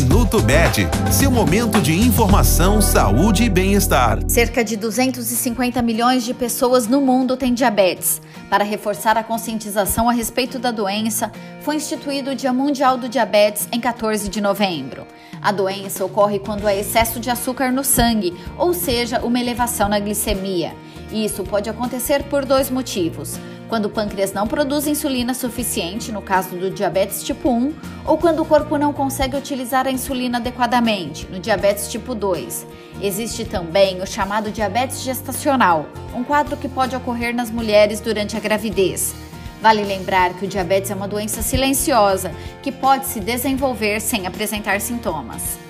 Minuto Med, seu momento de informação, saúde e bem-estar. Cerca de 250 milhões de pessoas no mundo têm diabetes. Para reforçar a conscientização a respeito da doença, foi instituído o Dia Mundial do Diabetes em 14 de novembro. A doença ocorre quando há excesso de açúcar no sangue, ou seja, uma elevação na glicemia. Isso pode acontecer por dois motivos quando o pâncreas não produz insulina suficiente, no caso do diabetes tipo 1, ou quando o corpo não consegue utilizar a insulina adequadamente, no diabetes tipo 2. Existe também o chamado diabetes gestacional, um quadro que pode ocorrer nas mulheres durante a gravidez. Vale lembrar que o diabetes é uma doença silenciosa que pode se desenvolver sem apresentar sintomas.